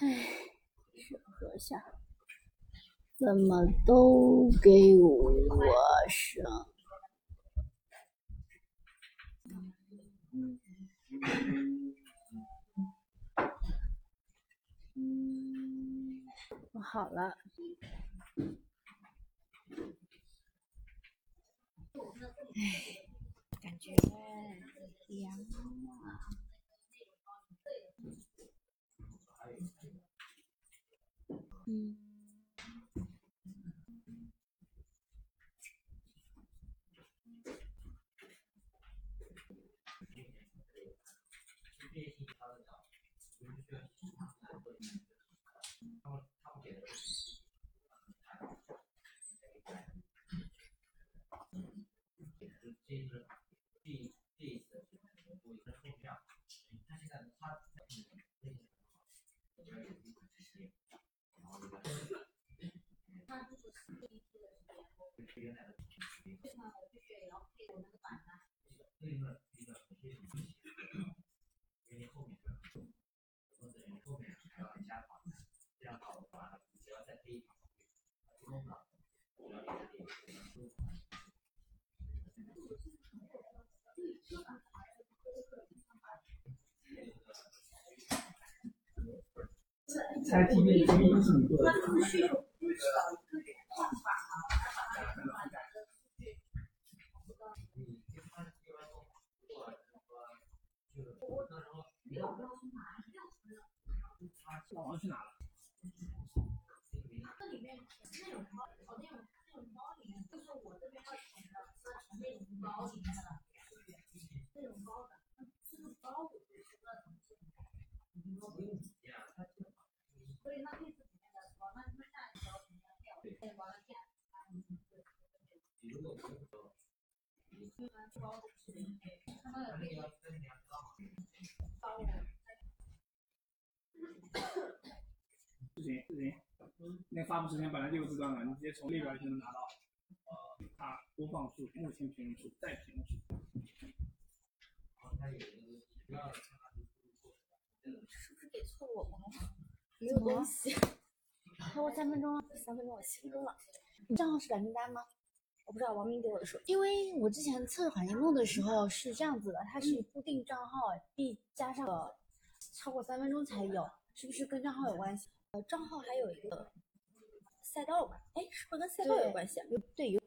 唉，审核下，怎么都给我上？我好了。唉，感觉凉啊。Mm. 猜 T B 的音是你做的。老王去哪了？视频视频，那发布时间本来就有字段了，你直接从列表就能拿到。呃，它播放数、目前评论数、待评论数。是不是给错我们了？没有东西。超过三分钟了，三分钟我，七分钟了。你账号是白名单吗？我不知道，王明给我的说，因为我之前测缓应梦的时候是这样子的，它是固定账号必加上个超过三分钟才有，是不是跟账号有关系？呃，账号还有一个赛道吧？哎，是不是跟赛道有关系对有。